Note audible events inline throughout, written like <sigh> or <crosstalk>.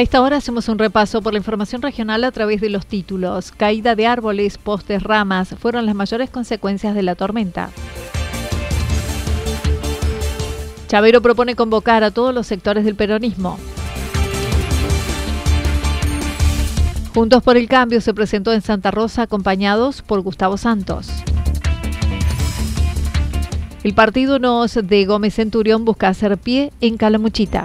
A esta hora hacemos un repaso por la información regional a través de los títulos. Caída de árboles, postes, ramas fueron las mayores consecuencias de la tormenta. Chavero propone convocar a todos los sectores del peronismo. Juntos por el Cambio se presentó en Santa Rosa acompañados por Gustavo Santos. El partido NOS de Gómez Centurión busca hacer pie en Calamuchita.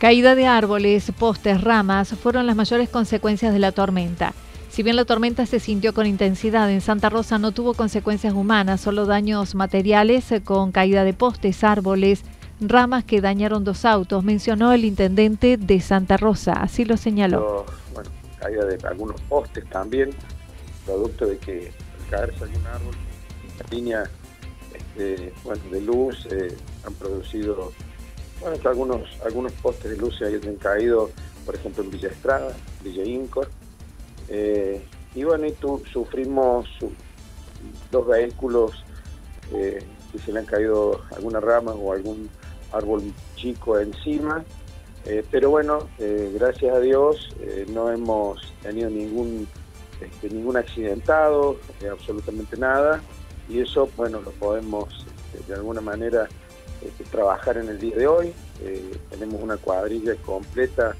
Caída de árboles, postes, ramas fueron las mayores consecuencias de la tormenta. Si bien la tormenta se sintió con intensidad en Santa Rosa, no tuvo consecuencias humanas, solo daños materiales eh, con caída de postes, árboles, ramas que dañaron dos autos, mencionó el intendente de Santa Rosa, así lo señaló. Caída de algunos postes también, producto de que al caerse algún árbol, la línea este, de luz eh, han producido bueno, algunos, algunos postes de luz se han caído, por ejemplo, en Villa Estrada, Villa Incor. Eh, y bueno, y tú, sufrimos dos vehículos eh, que se le han caído alguna rama o algún árbol chico encima. Eh, pero bueno, gracias a Dios no hemos tenido ningún, este, ningún accidentado, absolutamente nada. Y eso, bueno, lo podemos este, de alguna manera este, trabajar en el día de hoy. Eh, tenemos una cuadrilla completa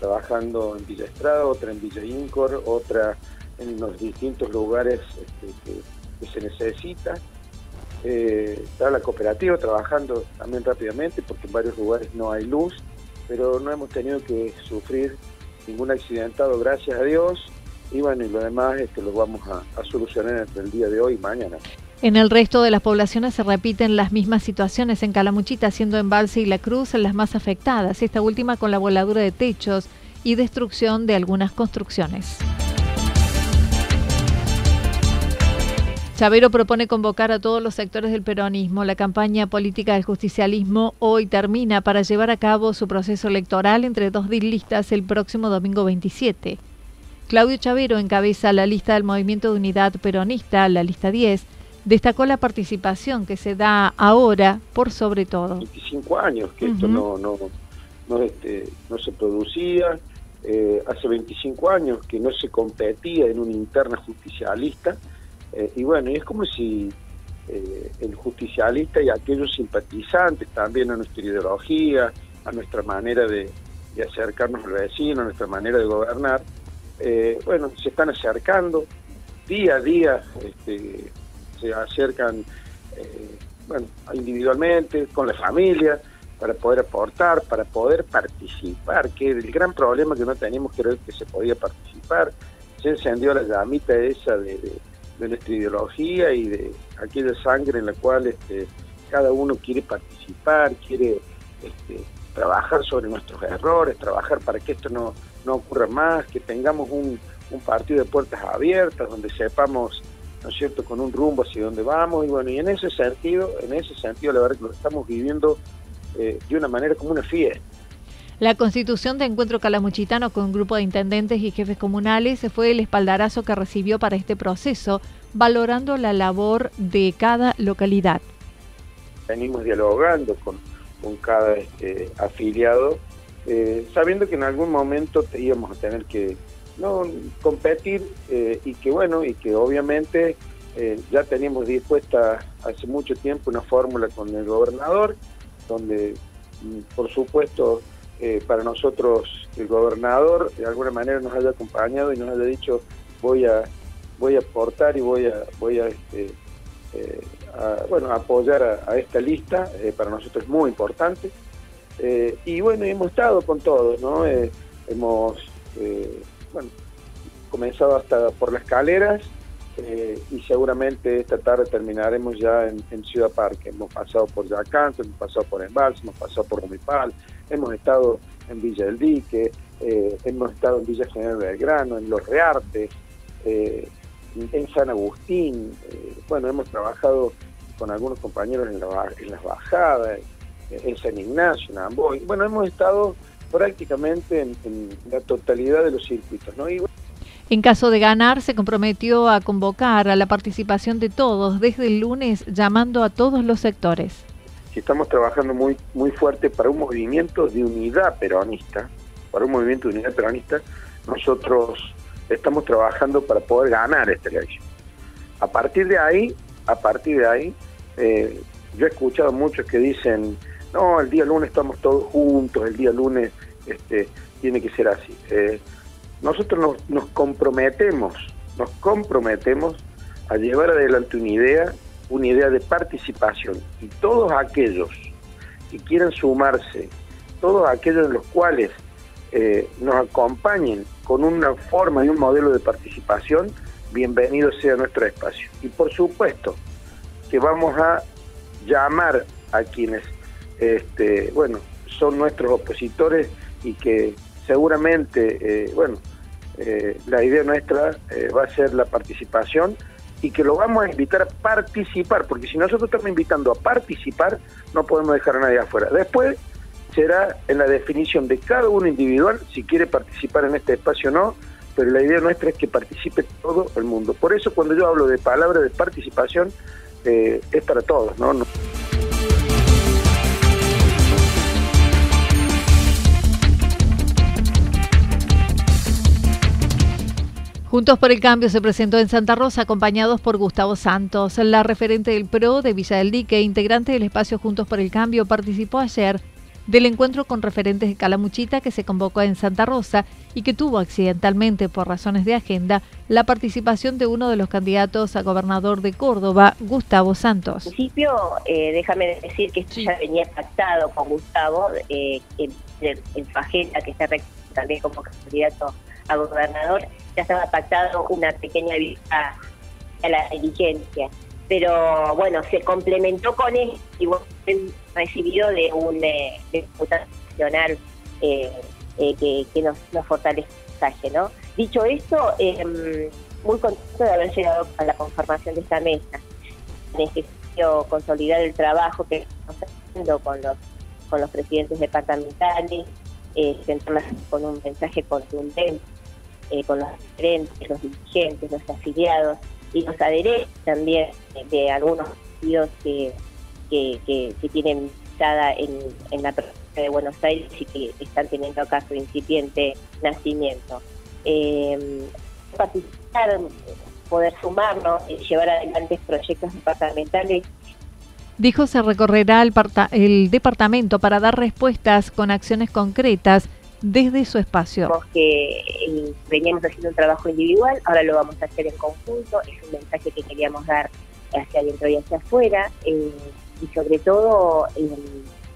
trabajando en Villa Estrada, otra en Villa Incor, otra en los distintos lugares este, que, se necesita. Eh, está la cooperativa trabajando también rápidamente porque en varios lugares no hay luz, pero no hemos tenido que sufrir ningún accidentado, gracias a Dios. Y bueno, y lo demás este, lo vamos a, solucionar entre el día de hoy y mañana. En el resto de las poblaciones se repiten las mismas situaciones en Calamuchita, siendo Embalse y La Cruz las más afectadas, esta última con la voladura de techos y destrucción de algunas construcciones. Chavero propone convocar a todos los sectores del peronismo. La campaña política del justicialismo hoy termina para llevar a cabo su proceso electoral entre dos listas el próximo domingo 27. Claudio Chavero encabeza la lista del Movimiento de Unidad Peronista, la lista 10, destacó la participación que se da ahora por sobre todo. 25 años que esto no, no, no, este, no se producía, eh, hace 25 años que no se competía en una interna justicialista, eh, y bueno, es como si eh, el justicialista y aquellos simpatizantes también a nuestra ideología, a nuestra manera de, de acercarnos al vecino, a nuestra manera de gobernar, bueno, se están acercando. Día a día, este, se acercan eh, bueno, individualmente, con la familia, para poder aportar, para poder participar, que el gran problema que no teníamos era que se podía participar, se encendió la llamita esa de, nuestra ideología y de aquella sangre en la cual este, cada uno quiere participar, quiere este, trabajar sobre nuestros errores, trabajar para que esto no, no ocurra más, que tengamos un, un partido de puertas abiertas, donde sepamos, ¿no es cierto?, con un rumbo hacia dónde vamos, y bueno, y en ese sentido, en ese sentido, la verdad que lo estamos viviendo eh, de una manera como una fiesta. La constitución de Encuentro Calamuchitano con un grupo de intendentes y jefes comunales fue el espaldarazo que recibió para este proceso, valorando la labor de cada localidad. Venimos dialogando con, con cada este, afiliado, eh, sabiendo que en algún momento íbamos a tener que no competir eh, y que bueno, y que obviamente eh, ya teníamos dispuesta hace mucho tiempo una fórmula con el gobernador, donde mm, por supuesto para nosotros el gobernador de alguna manera nos haya acompañado y nos haya dicho voy a voy a aportar y voy a voy a, este, eh, bueno apoyar a, esta lista para nosotros es muy importante y bueno hemos estado con todos no hemos bueno comenzado hasta por las escaleras y seguramente esta tarde terminaremos ya en, Ciudad Parque. Hemos pasado por Yacanto, hemos pasado por Embalse, hemos pasado por Romipal, hemos estado en Villa del Dique, eh, hemos estado en Villa General Belgrano, en Los Reartes, eh, en San Agustín, eh, bueno, hemos trabajado con algunos compañeros en, las bajadas, en San Ignacio, en Amboy, bueno, hemos estado prácticamente en, la totalidad de los circuitos, ¿no? en caso de ganar, se comprometió a convocar a la participación de todos desde el lunes, llamando a todos los sectores estamos trabajando muy, muy fuerte para un movimiento de unidad peronista, para un movimiento de unidad peronista, nosotros estamos trabajando para poder ganar esta elección. A partir de ahí, a partir de ahí, eh, yo he escuchado muchos que dicen, no, el día lunes estamos todos juntos, el día lunes este, tiene que ser así. Eh, nosotros nos, comprometemos, nos comprometemos a llevar adelante una idea una idea de participación y todos aquellos que quieran sumarse, todos aquellos en los cuales eh, nos acompañen con una forma y un modelo de participación, bienvenido sea nuestro espacio. Y por supuesto que vamos a llamar a quienes, este, bueno, son nuestros opositores y que seguramente, eh, bueno, eh, la idea nuestra va a ser la participación y que lo vamos a invitar a participar, porque si nosotros estamos invitando a participar, no podemos dejar a nadie afuera. Después será en la definición de cada uno individual si quiere participar en este espacio o no, pero la idea nuestra es que participe todo el mundo. Por eso cuando yo hablo de palabra de participación, eh, es para todos, no Juntos por el Cambio se presentó en Santa Rosa acompañados por Gustavo Santos. La referente del PRO de Villa del Dique, integrante del espacio Juntos por el Cambio, participó ayer del encuentro con referentes de Calamuchita que se convocó en Santa Rosa y que tuvo accidentalmente por razones de agenda la participación de uno de los candidatos a gobernador de Córdoba, Gustavo Santos. En principio, eh, déjame decir que esto ya venía pactado con Gustavo eh, en, en Fajeta, que está también como candidato a gobernador, ya estaba pactado una pequeña vista a la diligencia. Pero bueno, se complementó con él y recibido de un eh, diputado nacional eh, eh, que, nos, nos fortalece, ¿no? Dicho esto, em, muy contento de haber llegado a la conformación de esta mesa. Necesito consolidar el trabajo que estamos haciendo con los, con los presidentes departamentales, eh, con un mensaje contundente eh, con los diferentes, los dirigentes, los afiliados y los adherentes también de algunos partidos que, que, tienen visada en, en la provincia de Buenos Aires y que están teniendo acá su incipiente nacimiento. Eh, participar, poder sumarnos y llevar adelante proyectos departamentales Dijo se recorrerá el, el, departamento para dar respuestas con acciones concretas desde su espacio. Que eh, veníamos haciendo un trabajo individual, ahora lo vamos a hacer en conjunto, es un mensaje que queríamos dar hacia adentro y hacia afuera, eh, y sobre todo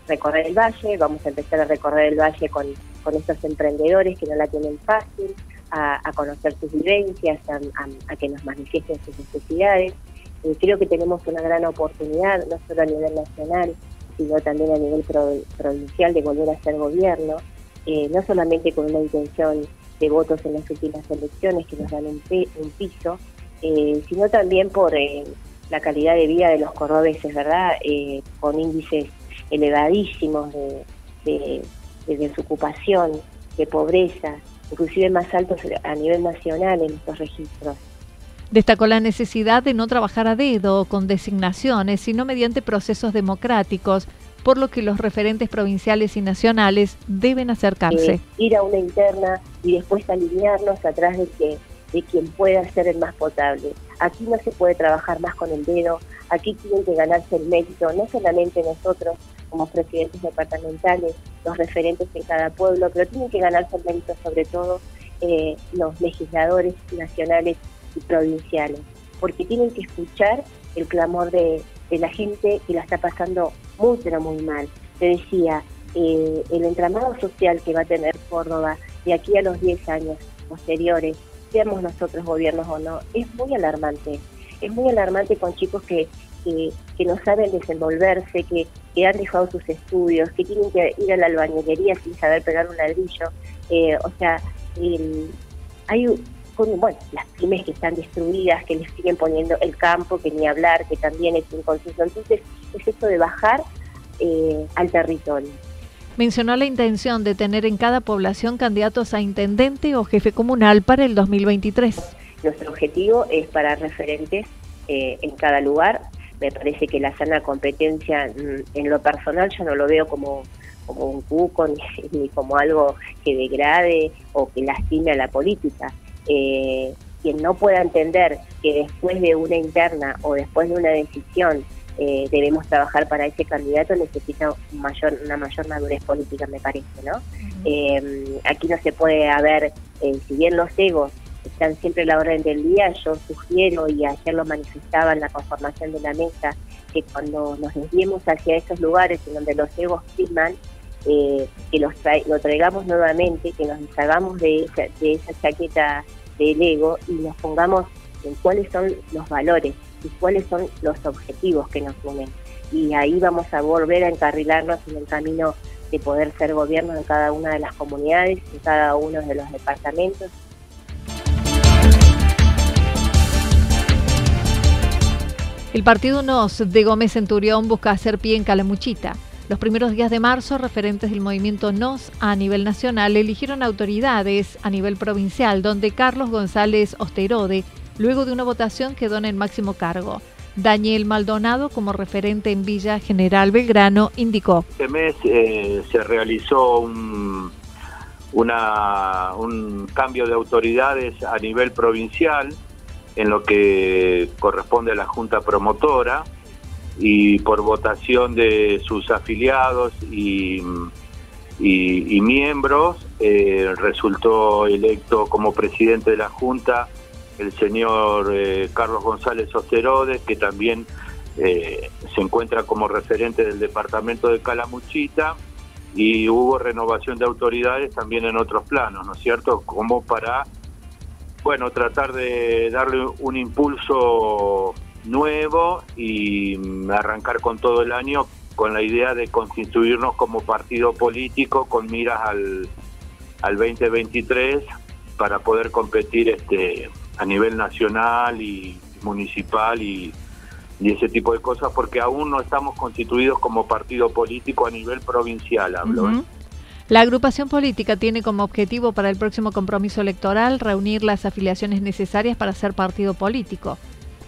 recorrer el valle, vamos a empezar a recorrer el valle con, con estos emprendedores que no la tienen fácil, a, conocer sus vivencias, a, que nos manifiesten sus necesidades. creo que tenemos una gran oportunidad, no solo a nivel nacional, sino también a nivel provincial de volver a ser gobierno, eh, no solamente con una intención de votos en las últimas elecciones que nos dan un, piso, eh, sino también por eh, la calidad de vida de los cordobeses, ¿verdad? con índices elevadísimos de, de, de desocupación, de pobreza, inclusive más altos a nivel nacional en estos registros. Destacó la necesidad de no trabajar a dedo con designaciones, sino mediante procesos democráticos, por lo que los referentes provinciales y nacionales deben acercarse. Eh, ir a una interna y después alinearnos atrás de, que, de quien pueda ser el más potable. Aquí no se puede trabajar más con el dedo, aquí tienen que ganarse el mérito, no solamente nosotros como presidentes departamentales, los referentes en cada pueblo, pero tienen que ganarse el mérito sobre todo eh, los legisladores nacionales y provinciales, porque tienen que escuchar el clamor de, la gente que la está pasando muy, pero muy mal. Te decía, eh, el entramado social que va a tener Córdoba de aquí a los 10 años posteriores, seamos nosotros gobiernos o no, es muy alarmante. Es muy alarmante con chicos que, que, no saben desenvolverse, que, que, han dejado sus estudios, que tienen que ir a la albañilería sin saber pegar un ladrillo. Eh, o sea, hay bueno, las pymes que están destruidas, que les siguen poniendo el campo, que ni hablar, que también es un consenso. Entonces, es eso de bajar eh, al territorio. Mencionó la intención de tener en cada población candidatos a intendente o jefe comunal para el 2023. Nuestro objetivo es para referentes eh, en cada lugar. Me parece que la sana competencia, mm, en lo personal, yo no lo veo como como un cuco <laughs> ni, ni como algo que degrade o que lastime a la política eh, quien no pueda entender que después de una interna o después de una decisión eh, debemos trabajar para ese candidato necesita mayor, una mayor madurez política, me parece, ¿no? Eh, aquí no se puede haber, eh, si bien los egos están siempre a la orden del día, yo sugiero, y ayer lo manifestaba en la conformación de la mesa, que cuando nos desviemos hacia esos lugares en donde los egos priman, eh, que los lo traigamos nuevamente, que nos deshagamos de esa, de esa chaqueta del ego y nos pongamos en cuáles son los valores y cuáles son los objetivos que nos unen. Y ahí vamos a volver a encarrilarnos en el camino de poder ser gobierno en cada una de las comunidades, en cada uno de los departamentos. El partido NOS de Gómez Centurión busca hacer pie en Calamuchita. Los primeros días de marzo, referentes del movimiento NOS a nivel nacional eligieron autoridades a nivel provincial, donde Carlos González Osterode, luego de una votación, quedó en el máximo cargo. Daniel Maldonado, como referente en Villa General Belgrano, indicó. Este mes eh, se realizó un, una, un cambio de autoridades a nivel provincial en lo que corresponde a la Junta Promotora y por votación de sus afiliados y, miembros eh, resultó electo como presidente de la Junta el señor eh, Carlos González Osterodes, que también eh, se encuentra como referente del departamento de Calamuchita y hubo renovación de autoridades también en otros planos, ¿no es cierto? Como para, bueno, tratar de darle un impulso nuevo y arrancar con todo el año con la idea de constituirnos como partido político con miras al, al 2023 para poder competir este a nivel nacional y municipal y, ese tipo de cosas porque aún no estamos constituidos como partido político a nivel provincial hablo ¿eh? La agrupación política tiene como objetivo para el próximo compromiso electoral reunir las afiliaciones necesarias para ser partido político.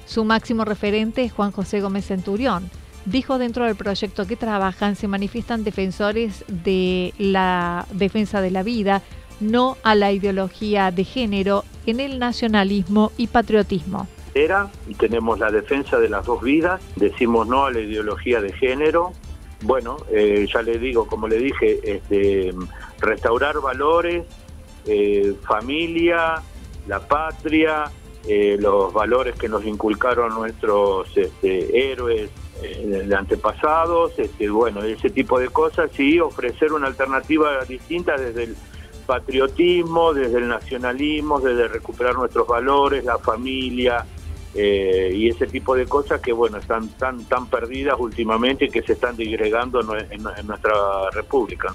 Su máximo referente es Juan José Gómez Centurión. Dijo dentro del proyecto que trabajan se manifiestan defensores de la defensa de la vida, no a la ideología de género en el nacionalismo y patriotismo. Era y tenemos la defensa de las dos vidas, decimos no a la ideología de género. Bueno, eh, ya le digo, como le dije, este, restaurar valores, eh, familia, la patria, eh, los valores que nos inculcaron nuestros este, héroes eh, de antepasados, este, bueno, ese tipo de cosas, y ofrecer una alternativa distinta desde el patriotismo, desde el nacionalismo, desde recuperar nuestros valores, la familia, eh, y ese tipo de cosas que bueno están tan tan perdidas últimamente y que se están digregando en, nuestra república.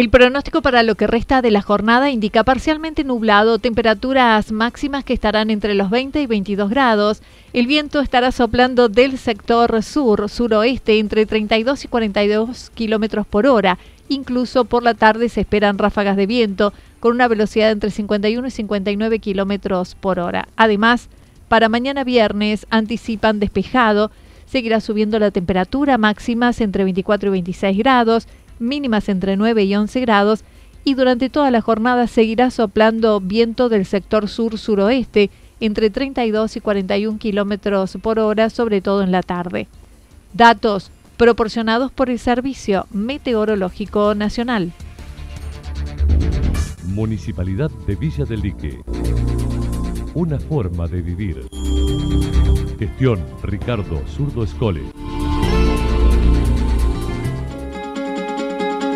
El pronóstico para lo que resta de la jornada indica parcialmente nublado, temperaturas máximas que estarán entre los 20 y 22 grados. El viento estará soplando del sector sur-suroeste entre 32 y 42 kilómetros por hora. Incluso por la tarde se esperan ráfagas de viento con una velocidad entre 51 y 59 kilómetros por hora. Además, para mañana viernes anticipan despejado. Seguirá subiendo la temperatura máximas entre 24 y 26 grados mínimas entre 9 y 11 grados, y durante toda la jornada seguirá soplando viento del sector sur-suroeste entre 32 y 41 kilómetros por hora, sobre todo en la tarde. Datos proporcionados por el Servicio Meteorológico Nacional. Municipalidad de Villa del Lique. Una forma de vivir. Gestión Ricardo Zurdo Escole.